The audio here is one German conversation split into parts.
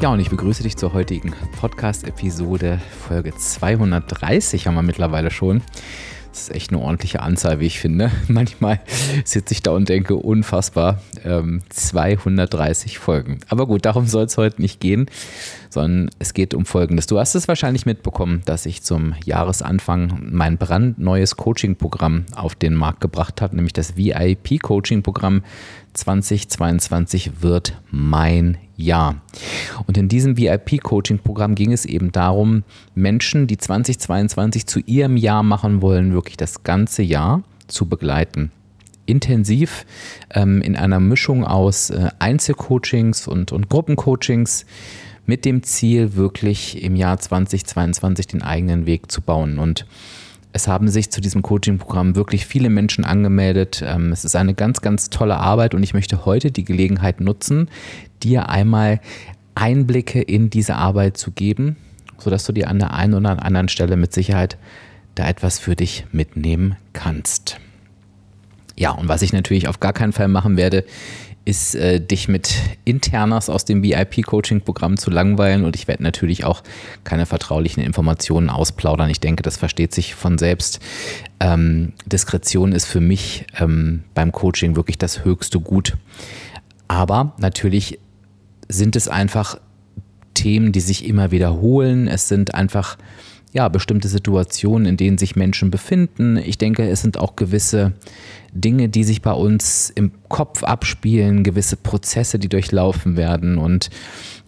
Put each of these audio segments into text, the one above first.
Ja, und ich begrüße dich zur heutigen Podcast-Episode, Folge 230 haben wir mittlerweile schon. Das ist echt eine ordentliche Anzahl, wie ich finde. Manchmal sitze ich da und denke, unfassbar, ähm, 230 Folgen. Aber gut, darum soll es heute nicht gehen, sondern es geht um Folgendes. Du hast es wahrscheinlich mitbekommen, dass ich zum Jahresanfang mein brandneues Coaching-Programm auf den Markt gebracht habe, nämlich das VIP-Coaching-Programm 2022 wird mein Jahr. Und in diesem VIP-Coaching-Programm ging es eben darum, Menschen, die 2022 zu ihrem Jahr machen wollen, wirklich das ganze Jahr zu begleiten. Intensiv ähm, in einer Mischung aus äh, Einzelcoachings und, und Gruppencoachings mit dem Ziel, wirklich im Jahr 2022 den eigenen Weg zu bauen. Und es haben sich zu diesem Coaching-Programm wirklich viele Menschen angemeldet. Ähm, es ist eine ganz, ganz tolle Arbeit und ich möchte heute die Gelegenheit nutzen, dir einmal Einblicke in diese Arbeit zu geben, sodass du dir an der einen oder anderen Stelle mit Sicherheit da etwas für dich mitnehmen kannst. Ja, und was ich natürlich auf gar keinen Fall machen werde, ist, äh, dich mit Internas aus dem VIP-Coaching-Programm zu langweilen und ich werde natürlich auch keine vertraulichen Informationen ausplaudern. Ich denke, das versteht sich von selbst. Ähm, Diskretion ist für mich ähm, beim Coaching wirklich das höchste Gut. Aber natürlich sind es einfach Themen, die sich immer wiederholen. Es sind einfach ja, bestimmte Situationen, in denen sich Menschen befinden. Ich denke, es sind auch gewisse Dinge, die sich bei uns im Kopf abspielen, gewisse Prozesse, die durchlaufen werden. Und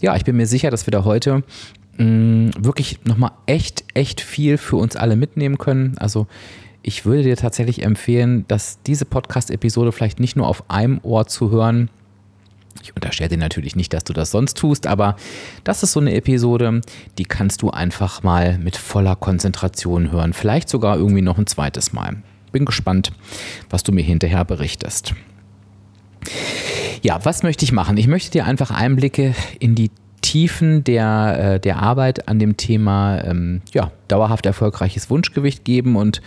ja, ich bin mir sicher, dass wir da heute mh, mm, wirklich nochmal echt, echt viel für uns alle mitnehmen können. Also ich würde dir tatsächlich empfehlen, dass diese Podcast-Episode vielleicht nicht nur auf einem Ohr zu hören, ich unterstelle dir natürlich nicht, dass du das sonst tust, aber das ist so eine Episode, die kannst du einfach mal mit voller Konzentration hören. Vielleicht sogar irgendwie noch ein zweites Mal. Bin gespannt, was du mir hinterher berichtest. Ja, was möchte ich machen? Ich möchte dir einfach Einblicke in die Tiefen der, äh, der Arbeit an dem Thema ähm, ja, dauerhaft erfolgreiches Wunschgewicht geben und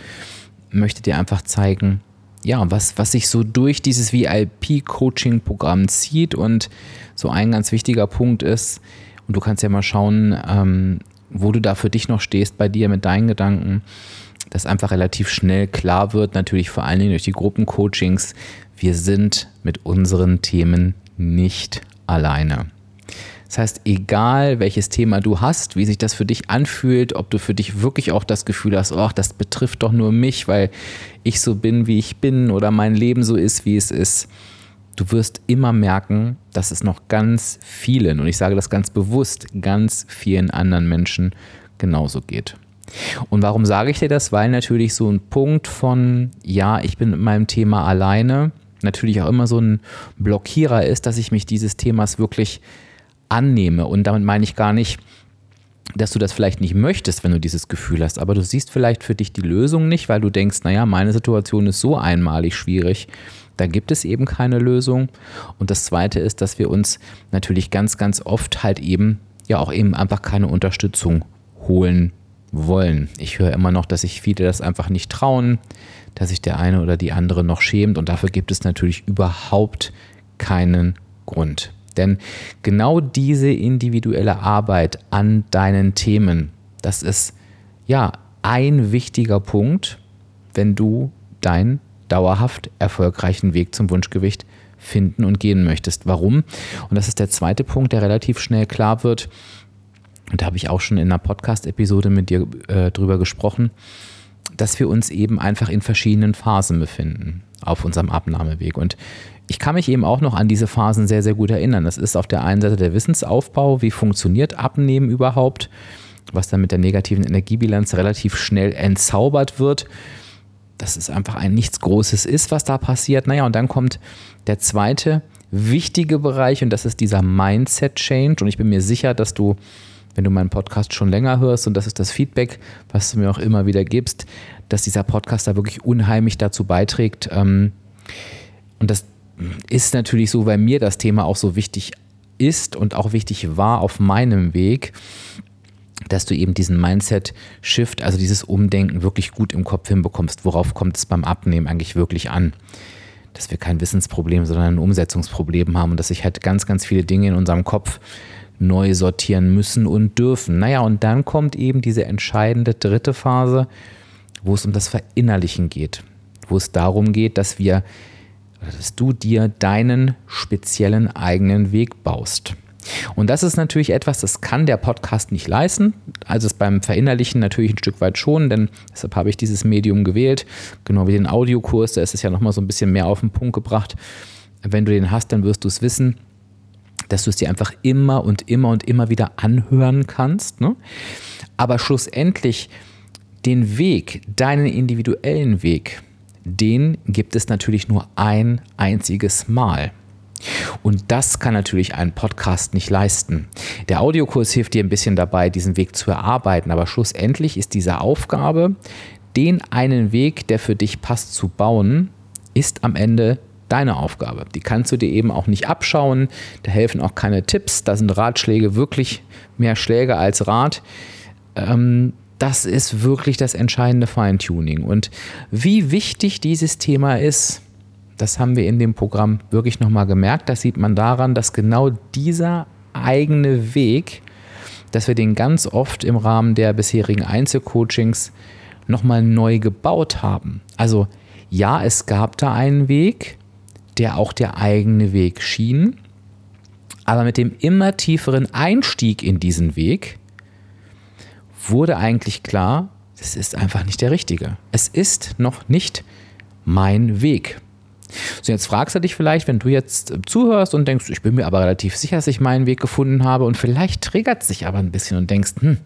möchte dir einfach zeigen, ja, was, was sich so durch dieses VIP-Coaching-Programm zieht. Und so ein ganz wichtiger Punkt ist, und du kannst ja mal schauen, ähm, wo du da für dich noch stehst bei dir mit deinen Gedanken, dass einfach relativ schnell klar wird, natürlich vor allen Dingen durch die Gruppencoachings, wir sind mit unseren Themen nicht alleine. Das heißt, egal welches Thema du hast, wie sich das für dich anfühlt, ob du für dich wirklich auch das Gefühl hast, ach, das betrifft doch nur mich, weil ich so bin, wie ich bin oder mein Leben so ist, wie es ist. Du wirst immer merken, dass es noch ganz vielen, und ich sage das ganz bewusst, ganz vielen anderen Menschen genauso geht. Und warum sage ich dir das? Weil natürlich so ein Punkt von, ja, ich bin mit meinem Thema alleine, natürlich auch immer so ein Blockierer ist, dass ich mich dieses Themas wirklich annehme. Und damit meine ich gar nicht, dass du das vielleicht nicht möchtest, wenn du dieses Gefühl hast, aber du siehst vielleicht für dich die Lösung nicht, weil du denkst, naja, meine Situation ist so einmalig schwierig, da gibt es eben keine Lösung. Und das Zweite ist, dass wir uns natürlich ganz, ganz oft halt eben, ja auch eben einfach keine Unterstützung holen wollen. Ich höre immer noch, dass sich viele das einfach nicht trauen, dass sich der eine oder die andere noch schämt und dafür gibt es natürlich überhaupt keinen Grund. Denn genau diese individuelle Arbeit an deinen Themen, das ist ja ein wichtiger Punkt, wenn du deinen dauerhaft erfolgreichen Weg zum Wunschgewicht finden und gehen möchtest. Warum? Und das ist der zweite Punkt, der relativ schnell klar wird. Und da habe ich auch schon in einer Podcast-Episode mit dir äh, drüber gesprochen, dass wir uns eben einfach in verschiedenen Phasen befinden auf unserem Abnahmeweg. Und ich kann mich eben auch noch an diese Phasen sehr, sehr gut erinnern. Das ist auf der einen Seite der Wissensaufbau, wie funktioniert Abnehmen überhaupt, was dann mit der negativen Energiebilanz relativ schnell entzaubert wird. Dass es einfach ein nichts Großes ist, was da passiert. Naja, und dann kommt der zweite wichtige Bereich und das ist dieser Mindset-Change. Und ich bin mir sicher, dass du wenn du meinen Podcast schon länger hörst, und das ist das Feedback, was du mir auch immer wieder gibst, dass dieser Podcast da wirklich unheimlich dazu beiträgt. Ähm, und das ist natürlich so, weil mir das Thema auch so wichtig ist und auch wichtig war auf meinem Weg, dass du eben diesen Mindset-Shift, also dieses Umdenken wirklich gut im Kopf hinbekommst. Worauf kommt es beim Abnehmen eigentlich wirklich an? Dass wir kein Wissensproblem, sondern ein Umsetzungsproblem haben und dass sich halt ganz, ganz viele Dinge in unserem Kopf neu sortieren müssen und dürfen. Naja, und dann kommt eben diese entscheidende dritte Phase, wo es um das Verinnerlichen geht, wo es darum geht, dass wir, dass du dir deinen speziellen eigenen Weg baust. Und das ist natürlich etwas, das kann der Podcast nicht leisten. Also es beim Verinnerlichen natürlich ein Stück weit schon, denn deshalb habe ich dieses Medium gewählt. Genau wie den Audiokurs, da ist es ja nochmal so ein bisschen mehr auf den Punkt gebracht. Wenn du den hast, dann wirst du es wissen dass du es dir einfach immer und immer und immer wieder anhören kannst. Ne? Aber schlussendlich den Weg, deinen individuellen Weg, den gibt es natürlich nur ein einziges Mal. Und das kann natürlich ein Podcast nicht leisten. Der Audiokurs hilft dir ein bisschen dabei, diesen Weg zu erarbeiten, aber schlussendlich ist diese Aufgabe, den einen Weg, der für dich passt, zu bauen, ist am Ende deine Aufgabe. Die kannst du dir eben auch nicht abschauen. Da helfen auch keine Tipps. Da sind Ratschläge wirklich mehr Schläge als Rat. Ähm, das ist wirklich das entscheidende Feintuning. Und wie wichtig dieses Thema ist, das haben wir in dem Programm wirklich nochmal gemerkt. Das sieht man daran, dass genau dieser eigene Weg, dass wir den ganz oft im Rahmen der bisherigen Einzelcoachings nochmal neu gebaut haben. Also ja, es gab da einen Weg, der auch der eigene Weg schien. Aber mit dem immer tieferen Einstieg in diesen Weg wurde eigentlich klar, es ist einfach nicht der richtige. Es ist noch nicht mein Weg. So, jetzt fragst du dich vielleicht, wenn du jetzt zuhörst und denkst, ich bin mir aber relativ sicher, dass ich meinen Weg gefunden habe und vielleicht triggert es sich aber ein bisschen und denkst, hm,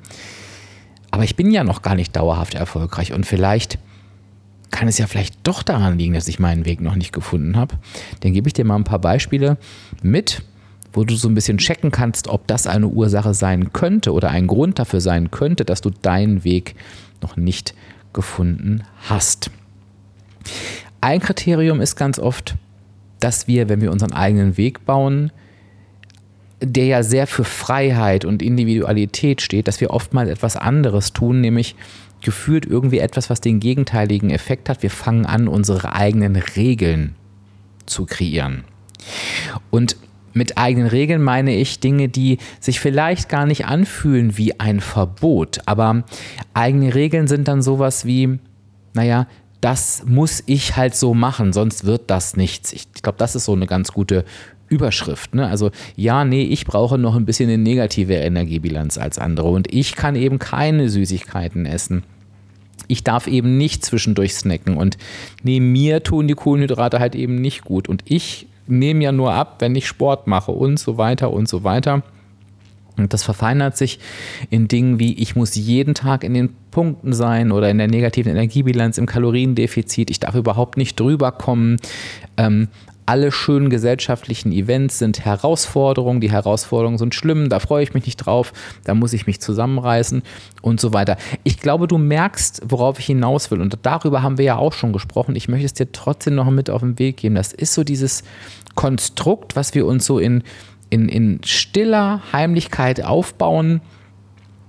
aber ich bin ja noch gar nicht dauerhaft erfolgreich und vielleicht kann es ja vielleicht doch daran liegen, dass ich meinen Weg noch nicht gefunden habe. Dann gebe ich dir mal ein paar Beispiele mit, wo du so ein bisschen checken kannst, ob das eine Ursache sein könnte oder ein Grund dafür sein könnte, dass du deinen Weg noch nicht gefunden hast. Ein Kriterium ist ganz oft, dass wir, wenn wir unseren eigenen Weg bauen, der ja sehr für Freiheit und Individualität steht, dass wir oftmals etwas anderes tun, nämlich gefühlt irgendwie etwas, was den gegenteiligen Effekt hat. Wir fangen an, unsere eigenen Regeln zu kreieren. Und mit eigenen Regeln meine ich Dinge, die sich vielleicht gar nicht anfühlen wie ein Verbot, aber eigene Regeln sind dann sowas wie, naja, das muss ich halt so machen, sonst wird das nichts. Ich glaube, das ist so eine ganz gute Überschrift. Ne? Also ja, nee, ich brauche noch ein bisschen eine negative Energiebilanz als andere und ich kann eben keine Süßigkeiten essen. Ich darf eben nicht zwischendurch snacken und nee, mir tun die Kohlenhydrate halt eben nicht gut und ich nehme ja nur ab, wenn ich Sport mache und so weiter und so weiter. Und das verfeinert sich in Dingen wie, ich muss jeden Tag in den Punkten sein oder in der negativen Energiebilanz, im Kaloriendefizit, ich darf überhaupt nicht drüber kommen. Ähm, alle schönen gesellschaftlichen Events sind Herausforderungen, die Herausforderungen sind schlimm, da freue ich mich nicht drauf, da muss ich mich zusammenreißen und so weiter. Ich glaube, du merkst, worauf ich hinaus will und darüber haben wir ja auch schon gesprochen. Ich möchte es dir trotzdem noch mit auf den Weg geben. Das ist so dieses Konstrukt, was wir uns so in, in, in stiller Heimlichkeit aufbauen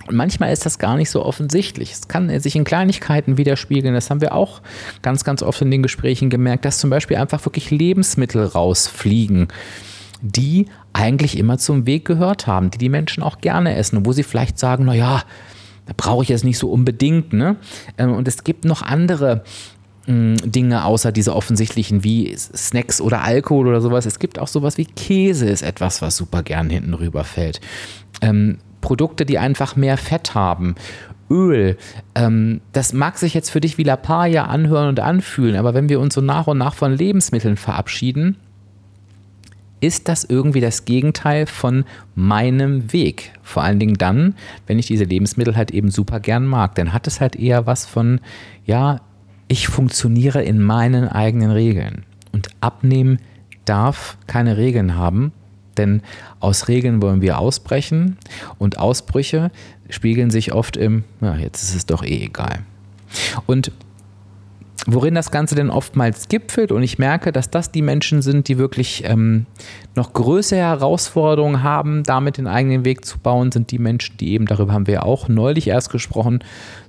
und manchmal ist das gar nicht so offensichtlich. Es kann sich in Kleinigkeiten widerspiegeln. Das haben wir auch ganz, ganz oft in den Gesprächen gemerkt, dass zum Beispiel einfach wirklich Lebensmittel rausfliegen, die eigentlich immer zum Weg gehört haben, die die Menschen auch gerne essen wo sie vielleicht sagen, naja, da brauche ich jetzt nicht so unbedingt. Ne? Ähm, und es gibt noch andere hm, Dinge außer diese offensichtlichen wie Snacks oder Alkohol oder sowas. Es gibt auch sowas wie Käse, ist etwas, was super gern hinten rüberfällt. Ähm, Produkte, die einfach mehr Fett haben. Öl, ähm, das mag sich jetzt für dich wie Lapaya anhören und anfühlen, aber wenn wir uns so nach und nach von Lebensmitteln verabschieden, ist das irgendwie das Gegenteil von meinem Weg. Vor allen Dingen dann, wenn ich diese Lebensmittel halt eben super gern mag. Dann hat es halt eher was von, ja, ich funktioniere in meinen eigenen Regeln. Und abnehmen darf keine Regeln haben, denn aus Regeln wollen wir ausbrechen und Ausbrüche spiegeln sich oft im, na, jetzt ist es doch eh egal. Und worin das Ganze denn oftmals gipfelt und ich merke, dass das die Menschen sind, die wirklich ähm, noch größere Herausforderungen haben, damit den eigenen Weg zu bauen, sind die Menschen, die eben, darüber haben wir ja auch neulich erst gesprochen,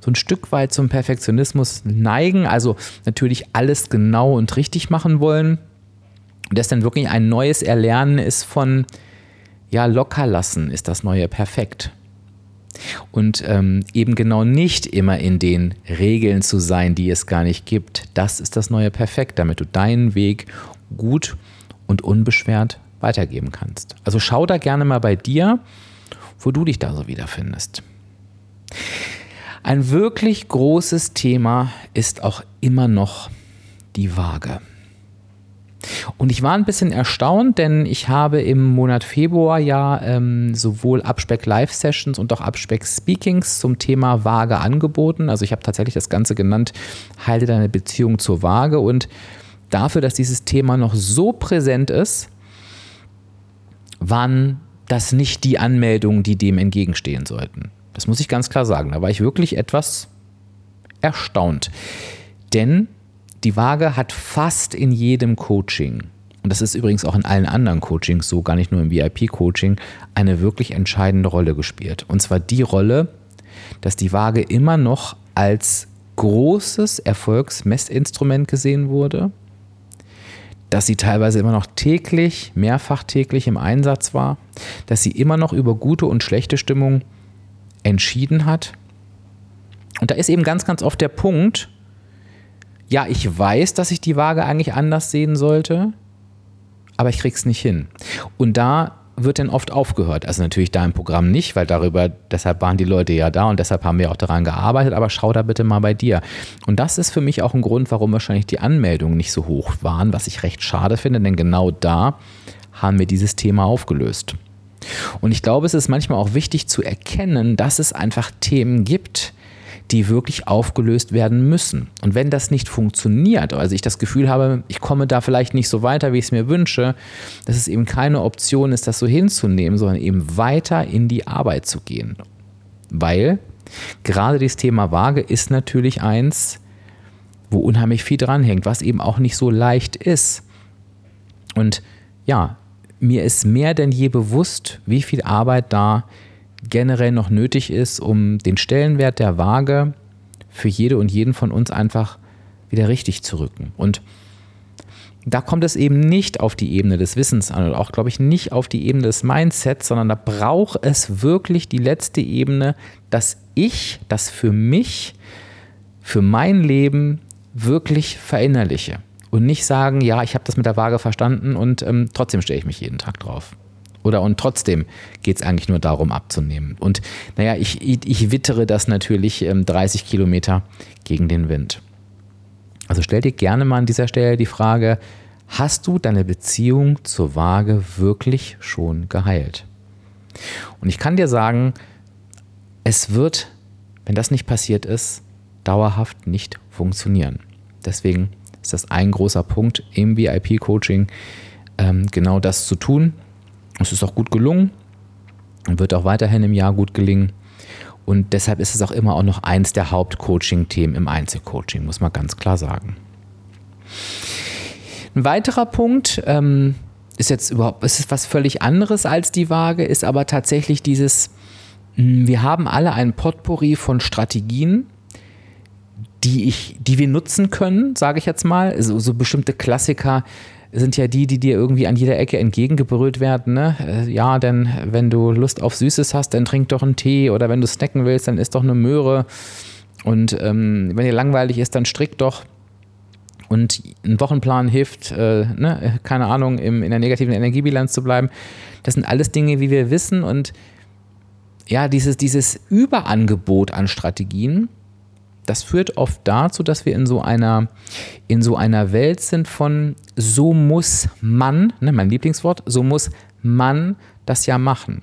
so ein Stück weit zum Perfektionismus neigen, also natürlich alles genau und richtig machen wollen. Das dann wirklich ein neues Erlernen ist von, ja, locker lassen ist das neue Perfekt und ähm, eben genau nicht immer in den Regeln zu sein, die es gar nicht gibt. Das ist das neue Perfekt, damit du deinen Weg gut und unbeschwert weitergeben kannst. Also schau da gerne mal bei dir, wo du dich da so wiederfindest. Ein wirklich großes Thema ist auch immer noch die Waage. Und ich war ein bisschen erstaunt, denn ich habe im Monat Februar ja ähm, sowohl Abspeck Live Sessions und auch Abspeck Speakings zum Thema Waage angeboten. Also ich habe tatsächlich das Ganze genannt, halte deine Beziehung zur Waage. Und dafür, dass dieses Thema noch so präsent ist, waren das nicht die Anmeldungen, die dem entgegenstehen sollten. Das muss ich ganz klar sagen. Da war ich wirklich etwas erstaunt. Denn die Waage hat fast in jedem Coaching, und das ist übrigens auch in allen anderen Coachings so, gar nicht nur im VIP-Coaching, eine wirklich entscheidende Rolle gespielt. Und zwar die Rolle, dass die Waage immer noch als großes Erfolgsmessinstrument gesehen wurde, dass sie teilweise immer noch täglich, mehrfach täglich im Einsatz war, dass sie immer noch über gute und schlechte Stimmung entschieden hat. Und da ist eben ganz, ganz oft der Punkt, ja, ich weiß, dass ich die Waage eigentlich anders sehen sollte, aber ich krieg's nicht hin. Und da wird dann oft aufgehört. Also natürlich da im Programm nicht, weil darüber, deshalb waren die Leute ja da und deshalb haben wir auch daran gearbeitet, aber schau da bitte mal bei dir. Und das ist für mich auch ein Grund, warum wahrscheinlich die Anmeldungen nicht so hoch waren, was ich recht schade finde, denn genau da haben wir dieses Thema aufgelöst. Und ich glaube, es ist manchmal auch wichtig zu erkennen, dass es einfach Themen gibt, die wirklich aufgelöst werden müssen. Und wenn das nicht funktioniert, also ich das Gefühl habe, ich komme da vielleicht nicht so weiter, wie ich es mir wünsche, dass es eben keine Option ist, das so hinzunehmen, sondern eben weiter in die Arbeit zu gehen. Weil gerade das Thema Waage ist natürlich eins, wo unheimlich viel dranhängt, was eben auch nicht so leicht ist. Und ja, mir ist mehr denn je bewusst, wie viel Arbeit da ist generell noch nötig ist, um den Stellenwert der Waage für jede und jeden von uns einfach wieder richtig zu rücken. Und da kommt es eben nicht auf die Ebene des Wissens an und auch, glaube ich, nicht auf die Ebene des Mindsets, sondern da braucht es wirklich die letzte Ebene, dass ich das für mich, für mein Leben wirklich verinnerliche. Und nicht sagen, ja, ich habe das mit der Waage verstanden und ähm, trotzdem stelle ich mich jeden Tag drauf. Oder und trotzdem geht es eigentlich nur darum, abzunehmen. Und naja, ich, ich, ich wittere das natürlich ähm, 30 Kilometer gegen den Wind. Also stell dir gerne mal an dieser Stelle die Frage, hast du deine Beziehung zur Waage wirklich schon geheilt? Und ich kann dir sagen, es wird, wenn das nicht passiert ist, dauerhaft nicht funktionieren. Deswegen ist das ein großer Punkt im VIP-Coaching, ähm, genau das zu tun, es ist auch gut gelungen und wird auch weiterhin im Jahr gut gelingen. Und deshalb ist es auch immer auch noch eins der Hauptcoaching-Themen im Einzelcoaching, muss man ganz klar sagen. Ein weiterer Punkt ähm, ist jetzt überhaupt, ist was völlig anderes als die Waage, ist aber tatsächlich dieses, hm, wir haben alle ein Potpourri von Strategien, die, ich, die wir nutzen können, sage ich jetzt mal. So, so bestimmte Klassiker, sind ja die, die dir irgendwie an jeder Ecke entgegengebrüllt werden. Ne? Äh, ja, denn wenn du Lust auf Süßes hast, dann trink doch einen Tee oder wenn du snacken willst, dann isst doch eine Möhre. Und ähm, wenn dir langweilig ist, dann strick doch. Und ein Wochenplan hilft, äh, ne, keine Ahnung, im, in der negativen Energiebilanz zu bleiben. Das sind alles Dinge, wie wir wissen. Und ja, dieses, dieses Überangebot an Strategien, das führt oft dazu, dass wir in so einer, in so einer Welt sind von so muss man, ne, mein Lieblingswort, so muss man das ja machen.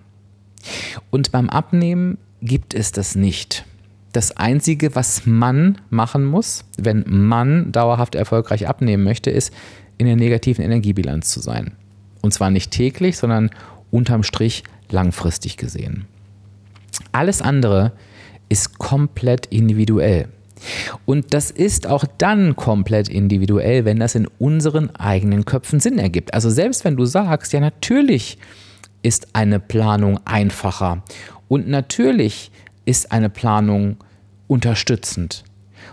Und beim Abnehmen gibt es das nicht. Das Einzige, was man machen muss, wenn man dauerhaft erfolgreich abnehmen möchte, ist, in der negativen Energiebilanz zu sein. Und zwar nicht täglich, sondern unterm Strich langfristig gesehen. Alles andere ist komplett individuell. Und das ist auch dann komplett individuell, wenn das in unseren eigenen Köpfen Sinn ergibt. Also selbst wenn du sagst, ja natürlich ist eine Planung einfacher und natürlich ist eine Planung unterstützend.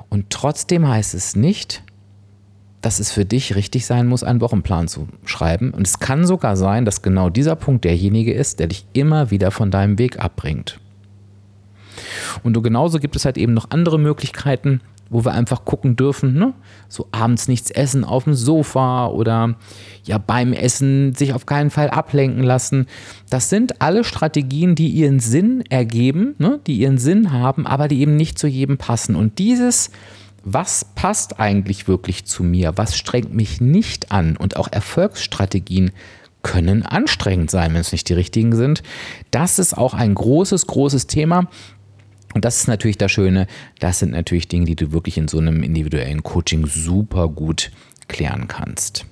Und trotzdem heißt es nicht, dass es für dich richtig sein muss, einen Wochenplan zu schreiben. Und es kann sogar sein, dass genau dieser Punkt derjenige ist, der dich immer wieder von deinem Weg abbringt. Und genauso gibt es halt eben noch andere Möglichkeiten, wo wir einfach gucken dürfen, ne? so abends nichts essen auf dem Sofa oder ja beim Essen sich auf keinen Fall ablenken lassen. Das sind alle Strategien, die ihren Sinn ergeben, ne? die ihren Sinn haben, aber die eben nicht zu jedem passen. Und dieses, was passt eigentlich wirklich zu mir, was strengt mich nicht an und auch Erfolgsstrategien können anstrengend sein, wenn es nicht die richtigen sind. Das ist auch ein großes, großes Thema. Und das ist natürlich das Schöne, das sind natürlich Dinge, die du wirklich in so einem individuellen Coaching super gut klären kannst.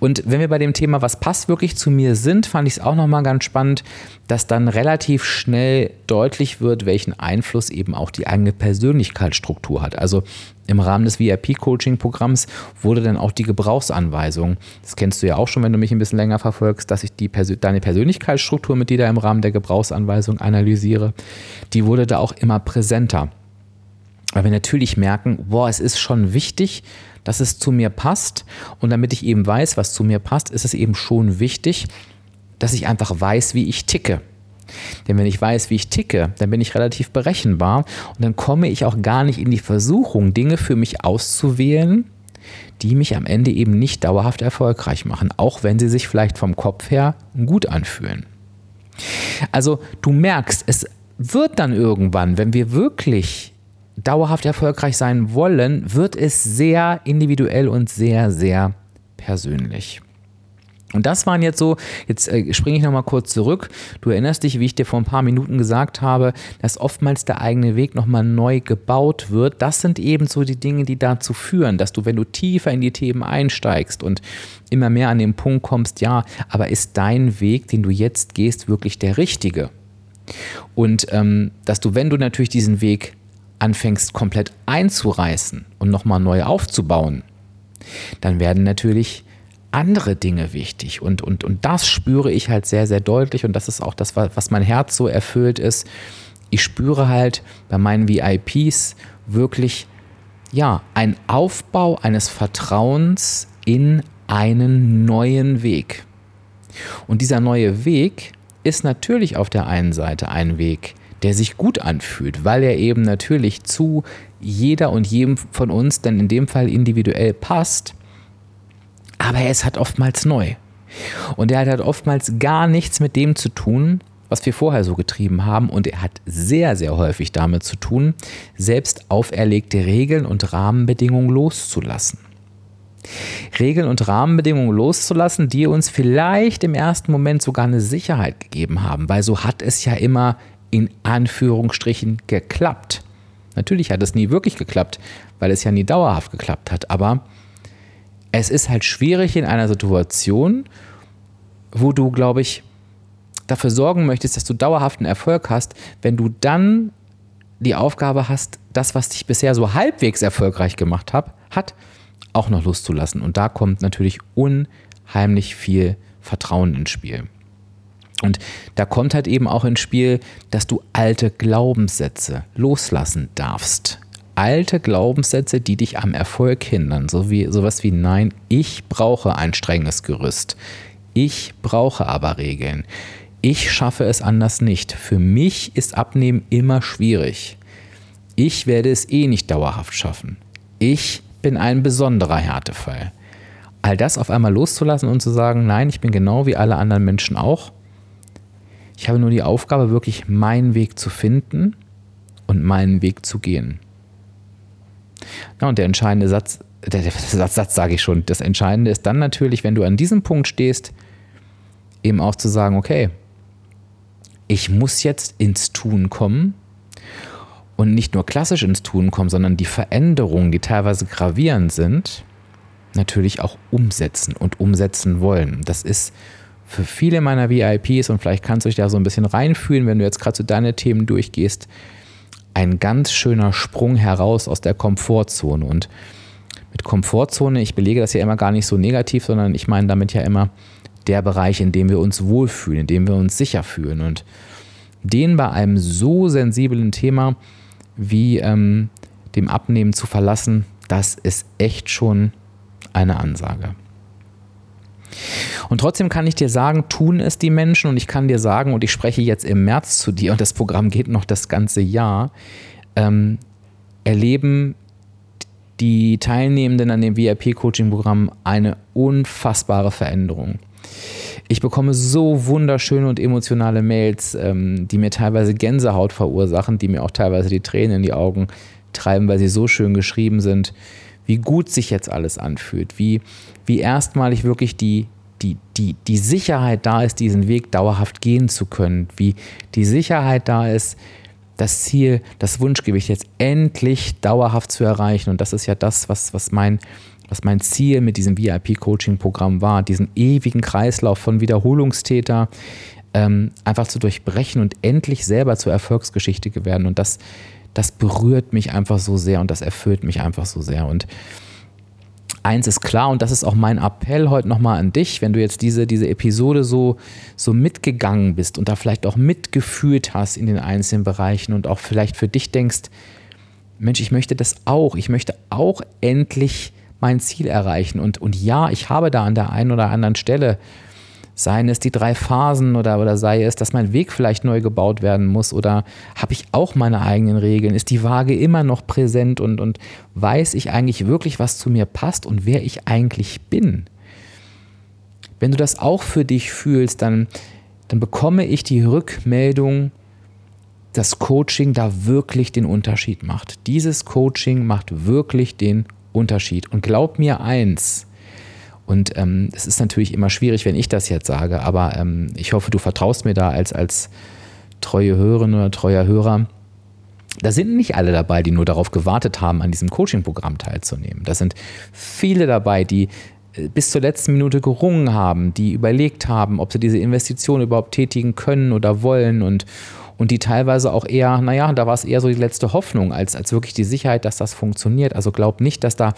Und wenn wir bei dem Thema, was passt wirklich zu mir sind, fand ich es auch nochmal ganz spannend, dass dann relativ schnell deutlich wird, welchen Einfluss eben auch die eigene Persönlichkeitsstruktur hat. Also im Rahmen des VIP-Coaching-Programms wurde dann auch die Gebrauchsanweisung, das kennst du ja auch schon, wenn du mich ein bisschen länger verfolgst, dass ich die Persön deine Persönlichkeitsstruktur mit dir da im Rahmen der Gebrauchsanweisung analysiere, die wurde da auch immer präsenter. Weil wir natürlich merken, boah, es ist schon wichtig, dass es zu mir passt. Und damit ich eben weiß, was zu mir passt, ist es eben schon wichtig, dass ich einfach weiß, wie ich ticke. Denn wenn ich weiß, wie ich ticke, dann bin ich relativ berechenbar und dann komme ich auch gar nicht in die Versuchung, Dinge für mich auszuwählen, die mich am Ende eben nicht dauerhaft erfolgreich machen, auch wenn sie sich vielleicht vom Kopf her gut anfühlen. Also du merkst, es wird dann irgendwann, wenn wir wirklich dauerhaft erfolgreich sein wollen, wird es sehr individuell und sehr, sehr persönlich. Und das waren jetzt so, jetzt äh, springe ich nochmal kurz zurück. Du erinnerst dich, wie ich dir vor ein paar Minuten gesagt habe, dass oftmals der eigene Weg nochmal neu gebaut wird. Das sind eben so die Dinge, die dazu führen, dass du, wenn du tiefer in die Themen einsteigst und immer mehr an den Punkt kommst, ja, aber ist dein Weg, den du jetzt gehst, wirklich der richtige? Und ähm, dass du, wenn du natürlich diesen Weg anfängst komplett einzureißen und nochmal neu aufzubauen, dann werden natürlich andere Dinge wichtig. Und, und, und das spüre ich halt sehr, sehr deutlich. Und das ist auch das, was mein Herz so erfüllt ist. Ich spüre halt bei meinen VIPs wirklich, ja, ein Aufbau eines Vertrauens in einen neuen Weg. Und dieser neue Weg ist natürlich auf der einen Seite ein Weg, der sich gut anfühlt, weil er eben natürlich zu jeder und jedem von uns dann in dem Fall individuell passt. Aber er ist halt oftmals neu. Und er hat halt oftmals gar nichts mit dem zu tun, was wir vorher so getrieben haben. Und er hat sehr, sehr häufig damit zu tun, selbst auferlegte Regeln und Rahmenbedingungen loszulassen. Regeln und Rahmenbedingungen loszulassen, die uns vielleicht im ersten Moment sogar eine Sicherheit gegeben haben, weil so hat es ja immer in Anführungsstrichen geklappt. Natürlich hat es nie wirklich geklappt, weil es ja nie dauerhaft geklappt hat, aber es ist halt schwierig in einer Situation, wo du, glaube ich, dafür sorgen möchtest, dass du dauerhaften Erfolg hast, wenn du dann die Aufgabe hast, das, was dich bisher so halbwegs erfolgreich gemacht hat, hat auch noch loszulassen. Und da kommt natürlich unheimlich viel Vertrauen ins Spiel. Und da kommt halt eben auch ins Spiel, dass du alte Glaubenssätze loslassen darfst. Alte Glaubenssätze, die dich am Erfolg hindern. So wie, sowas wie, nein, ich brauche ein strenges Gerüst. Ich brauche aber Regeln. Ich schaffe es anders nicht. Für mich ist Abnehmen immer schwierig. Ich werde es eh nicht dauerhaft schaffen. Ich bin ein besonderer Härtefall. All das auf einmal loszulassen und zu sagen, nein, ich bin genau wie alle anderen Menschen auch ich habe nur die Aufgabe, wirklich meinen Weg zu finden und meinen Weg zu gehen. Ja, und der entscheidende Satz, der, der Satz, Satz sage ich schon, das Entscheidende ist dann natürlich, wenn du an diesem Punkt stehst, eben auch zu sagen, okay, ich muss jetzt ins Tun kommen und nicht nur klassisch ins Tun kommen, sondern die Veränderungen, die teilweise gravierend sind, natürlich auch umsetzen und umsetzen wollen. Das ist für viele meiner VIPs, und vielleicht kannst du dich da so ein bisschen reinfühlen, wenn du jetzt gerade so deine Themen durchgehst, ein ganz schöner Sprung heraus aus der Komfortzone. Und mit Komfortzone, ich belege das ja immer gar nicht so negativ, sondern ich meine damit ja immer der Bereich, in dem wir uns wohlfühlen, in dem wir uns sicher fühlen. Und den bei einem so sensiblen Thema wie ähm, dem Abnehmen zu verlassen, das ist echt schon eine Ansage. Und trotzdem kann ich dir sagen, tun es die Menschen und ich kann dir sagen, und ich spreche jetzt im März zu dir und das Programm geht noch das ganze Jahr, ähm, erleben die Teilnehmenden an dem VIP-Coaching-Programm eine unfassbare Veränderung. Ich bekomme so wunderschöne und emotionale Mails, ähm, die mir teilweise Gänsehaut verursachen, die mir auch teilweise die Tränen in die Augen treiben, weil sie so schön geschrieben sind, wie gut sich jetzt alles anfühlt, wie, wie erstmalig wirklich die, die, die, die Sicherheit da ist, diesen Weg dauerhaft gehen zu können, wie die Sicherheit da ist, das Ziel, das Wunschgewicht jetzt endlich dauerhaft zu erreichen. Und das ist ja das, was, was, mein, was mein Ziel mit diesem VIP-Coaching-Programm war, diesen ewigen Kreislauf von Wiederholungstäter ähm, einfach zu durchbrechen und endlich selber zur Erfolgsgeschichte werden. Und das, das berührt mich einfach so sehr und das erfüllt mich einfach so sehr. Und eins ist klar, und das ist auch mein Appell heute nochmal an dich, wenn du jetzt diese, diese Episode so, so mitgegangen bist und da vielleicht auch mitgefühlt hast in den einzelnen Bereichen und auch vielleicht für dich denkst, Mensch, ich möchte das auch, ich möchte auch endlich mein Ziel erreichen. Und, und ja, ich habe da an der einen oder anderen Stelle Seien es die drei Phasen oder, oder sei es, dass mein Weg vielleicht neu gebaut werden muss oder habe ich auch meine eigenen Regeln? Ist die Waage immer noch präsent und, und weiß ich eigentlich wirklich, was zu mir passt und wer ich eigentlich bin? Wenn du das auch für dich fühlst, dann, dann bekomme ich die Rückmeldung, dass Coaching da wirklich den Unterschied macht. Dieses Coaching macht wirklich den Unterschied. Und glaub mir eins, und ähm, es ist natürlich immer schwierig, wenn ich das jetzt sage, aber ähm, ich hoffe, du vertraust mir da als, als treue Hörerin oder treuer Hörer. Da sind nicht alle dabei, die nur darauf gewartet haben, an diesem Coaching-Programm teilzunehmen. Da sind viele dabei, die äh, bis zur letzten Minute gerungen haben, die überlegt haben, ob sie diese Investition überhaupt tätigen können oder wollen und, und die teilweise auch eher, naja, da war es eher so die letzte Hoffnung als, als wirklich die Sicherheit, dass das funktioniert. Also glaub nicht, dass da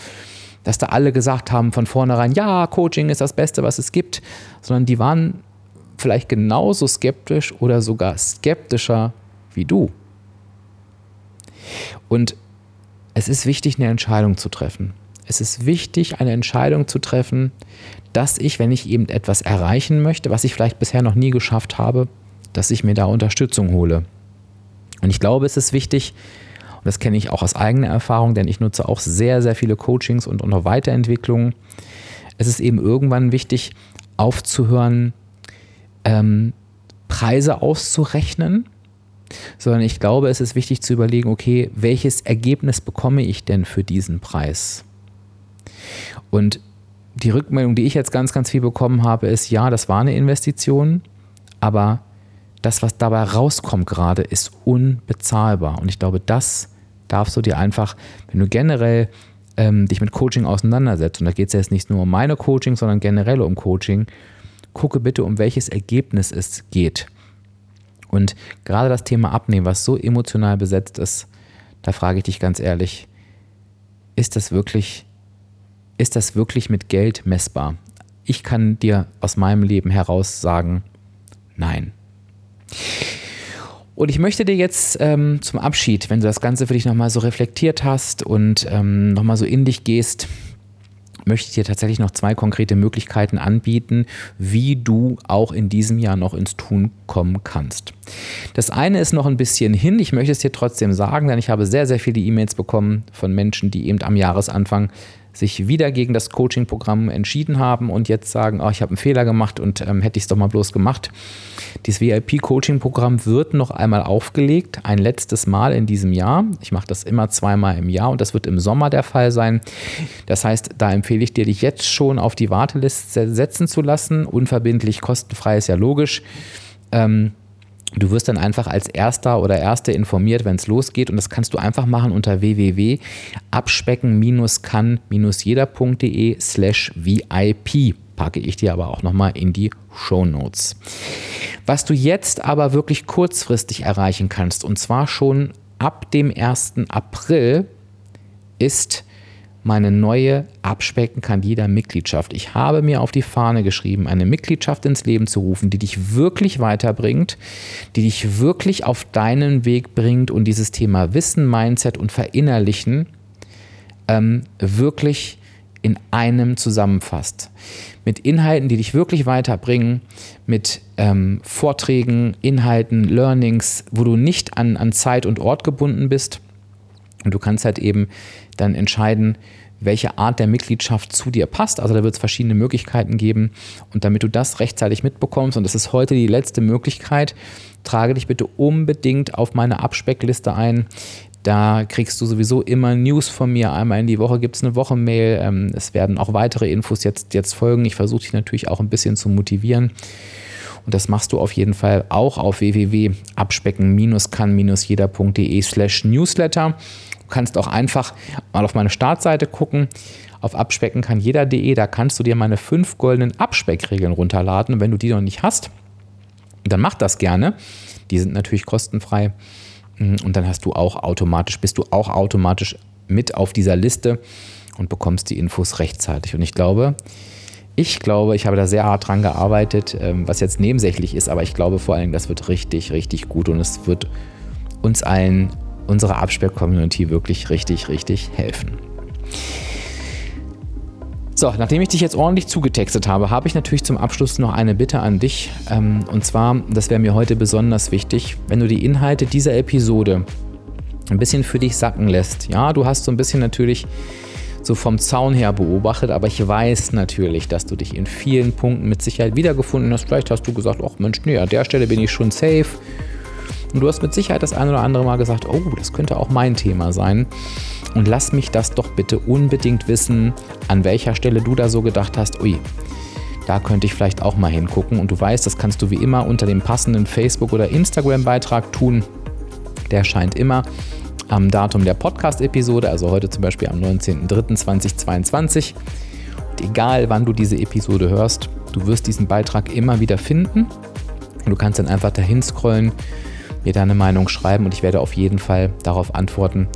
dass da alle gesagt haben von vornherein, ja, Coaching ist das Beste, was es gibt, sondern die waren vielleicht genauso skeptisch oder sogar skeptischer wie du. Und es ist wichtig, eine Entscheidung zu treffen. Es ist wichtig, eine Entscheidung zu treffen, dass ich, wenn ich eben etwas erreichen möchte, was ich vielleicht bisher noch nie geschafft habe, dass ich mir da Unterstützung hole. Und ich glaube, es ist wichtig, das kenne ich auch aus eigener Erfahrung, denn ich nutze auch sehr, sehr viele Coachings und, und auch Weiterentwicklungen. Es ist eben irgendwann wichtig, aufzuhören, ähm, Preise auszurechnen, sondern ich glaube, es ist wichtig zu überlegen, okay, welches Ergebnis bekomme ich denn für diesen Preis? Und die Rückmeldung, die ich jetzt ganz, ganz viel bekommen habe, ist, ja, das war eine Investition, aber das, was dabei rauskommt gerade, ist unbezahlbar. Und ich glaube, das darfst du dir einfach, wenn du generell ähm, dich mit Coaching auseinandersetzt, und da geht es jetzt nicht nur um meine Coaching, sondern generell um Coaching, gucke bitte, um welches Ergebnis es geht. Und gerade das Thema Abnehmen, was so emotional besetzt ist, da frage ich dich ganz ehrlich, ist das wirklich, ist das wirklich mit Geld messbar? Ich kann dir aus meinem Leben heraus sagen, nein. Und ich möchte dir jetzt ähm, zum Abschied, wenn du das Ganze für dich nochmal so reflektiert hast und ähm, nochmal so in dich gehst, möchte ich dir tatsächlich noch zwei konkrete Möglichkeiten anbieten, wie du auch in diesem Jahr noch ins Tun kommen kannst. Das eine ist noch ein bisschen hin, ich möchte es dir trotzdem sagen, denn ich habe sehr, sehr viele E-Mails bekommen von Menschen, die eben am Jahresanfang sich wieder gegen das Coaching-Programm entschieden haben und jetzt sagen, oh, ich habe einen Fehler gemacht und ähm, hätte ich es doch mal bloß gemacht. Dieses VIP-Coaching-Programm wird noch einmal aufgelegt, ein letztes Mal in diesem Jahr. Ich mache das immer zweimal im Jahr und das wird im Sommer der Fall sein. Das heißt, da empfehle ich dir, dich jetzt schon auf die Warteliste setzen zu lassen. Unverbindlich, kostenfrei ist ja logisch. Ähm, Du wirst dann einfach als Erster oder Erste informiert, wenn es losgeht. Und das kannst du einfach machen unter www.abspecken-kann-jeder.de slash VIP. packe ich dir aber auch nochmal in die Show Notes. Was du jetzt aber wirklich kurzfristig erreichen kannst, und zwar schon ab dem 1. April, ist meine neue Abspecken kann jeder Mitgliedschaft. Ich habe mir auf die Fahne geschrieben, eine Mitgliedschaft ins Leben zu rufen, die dich wirklich weiterbringt, die dich wirklich auf deinen Weg bringt und dieses Thema Wissen, Mindset und Verinnerlichen ähm, wirklich in einem zusammenfasst. Mit Inhalten, die dich wirklich weiterbringen, mit ähm, Vorträgen, Inhalten, Learnings, wo du nicht an, an Zeit und Ort gebunden bist. Und du kannst halt eben dann entscheiden, welche Art der Mitgliedschaft zu dir passt. Also da wird es verschiedene Möglichkeiten geben. Und damit du das rechtzeitig mitbekommst, und das ist heute die letzte Möglichkeit, trage dich bitte unbedingt auf meine Abspeckliste ein. Da kriegst du sowieso immer News von mir. Einmal in die Woche gibt es eine Wochenmail. Ähm, es werden auch weitere Infos jetzt, jetzt folgen. Ich versuche dich natürlich auch ein bisschen zu motivieren. Und das machst du auf jeden Fall auch auf www.abspecken-kann-jeder.de slash newsletter. Du kannst auch einfach mal auf meine Startseite gucken. Auf abspecken kann jeder.de, da kannst du dir meine fünf goldenen Abspeckregeln runterladen. Und wenn du die noch nicht hast, dann mach das gerne. Die sind natürlich kostenfrei. Und dann hast du auch automatisch, bist du auch automatisch mit auf dieser Liste und bekommst die Infos rechtzeitig. Und ich glaube, ich glaube, ich habe da sehr hart dran gearbeitet, ähm, was jetzt nebensächlich ist, aber ich glaube vor allem, das wird richtig, richtig gut und es wird uns allen unserer Absperr-Community wirklich richtig, richtig helfen. So, nachdem ich dich jetzt ordentlich zugetextet habe, habe ich natürlich zum Abschluss noch eine Bitte an dich. Ähm, und zwar, das wäre mir heute besonders wichtig, wenn du die Inhalte dieser Episode ein bisschen für dich sacken lässt. Ja, du hast so ein bisschen natürlich so vom Zaun her beobachtet, aber ich weiß natürlich, dass du dich in vielen Punkten mit Sicherheit wiedergefunden hast. Vielleicht hast du gesagt, ach Mensch, nee, an der Stelle bin ich schon safe. Und du hast mit Sicherheit das ein oder andere Mal gesagt, oh, das könnte auch mein Thema sein. Und lass mich das doch bitte unbedingt wissen, an welcher Stelle du da so gedacht hast, ui, da könnte ich vielleicht auch mal hingucken. Und du weißt, das kannst du wie immer unter dem passenden Facebook- oder Instagram-Beitrag tun. Der erscheint immer am Datum der Podcast-Episode, also heute zum Beispiel am 19.03.2022. Und egal wann du diese Episode hörst, du wirst diesen Beitrag immer wieder finden. Und du kannst dann einfach dahin scrollen mir deine Meinung schreiben und ich werde auf jeden Fall darauf antworten.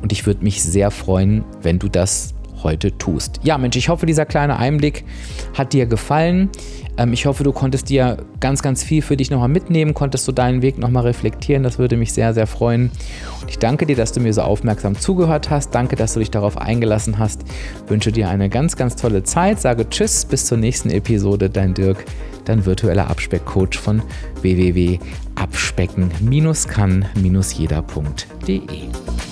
Und ich würde mich sehr freuen, wenn du das heute tust. Ja, Mensch, ich hoffe, dieser kleine Einblick hat dir gefallen. Ähm, ich hoffe, du konntest dir ganz, ganz viel für dich nochmal mitnehmen, konntest du deinen Weg nochmal reflektieren. Das würde mich sehr, sehr freuen. Und ich danke dir, dass du mir so aufmerksam zugehört hast. Danke, dass du dich darauf eingelassen hast. Wünsche dir eine ganz, ganz tolle Zeit. Sage Tschüss, bis zur nächsten Episode. Dein Dirk, dein virtueller Abspeckcoach von www.abspecken-kann-jeder.de.